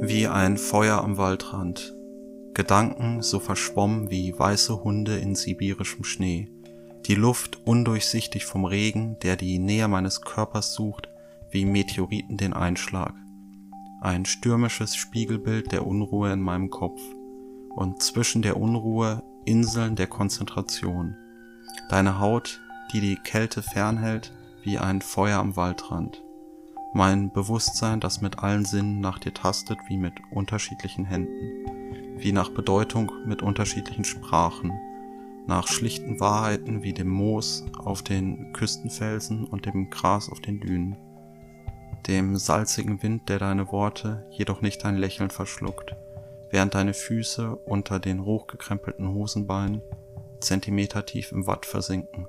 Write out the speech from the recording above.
wie ein Feuer am Waldrand. Gedanken so verschwommen wie weiße Hunde in sibirischem Schnee. Die Luft undurchsichtig vom Regen, der die Nähe meines Körpers sucht, wie Meteoriten den Einschlag. Ein stürmisches Spiegelbild der Unruhe in meinem Kopf. Und zwischen der Unruhe Inseln der Konzentration. Deine Haut, die die Kälte fernhält, wie ein Feuer am Waldrand. Mein Bewusstsein, das mit allen Sinnen nach dir tastet, wie mit unterschiedlichen Händen. Wie nach Bedeutung mit unterschiedlichen Sprachen. Nach schlichten Wahrheiten wie dem Moos auf den Küstenfelsen und dem Gras auf den Dünen. Dem salzigen Wind, der deine Worte, jedoch nicht dein Lächeln verschluckt, während deine Füße unter den hochgekrempelten Hosenbeinen zentimetertief im Watt versinken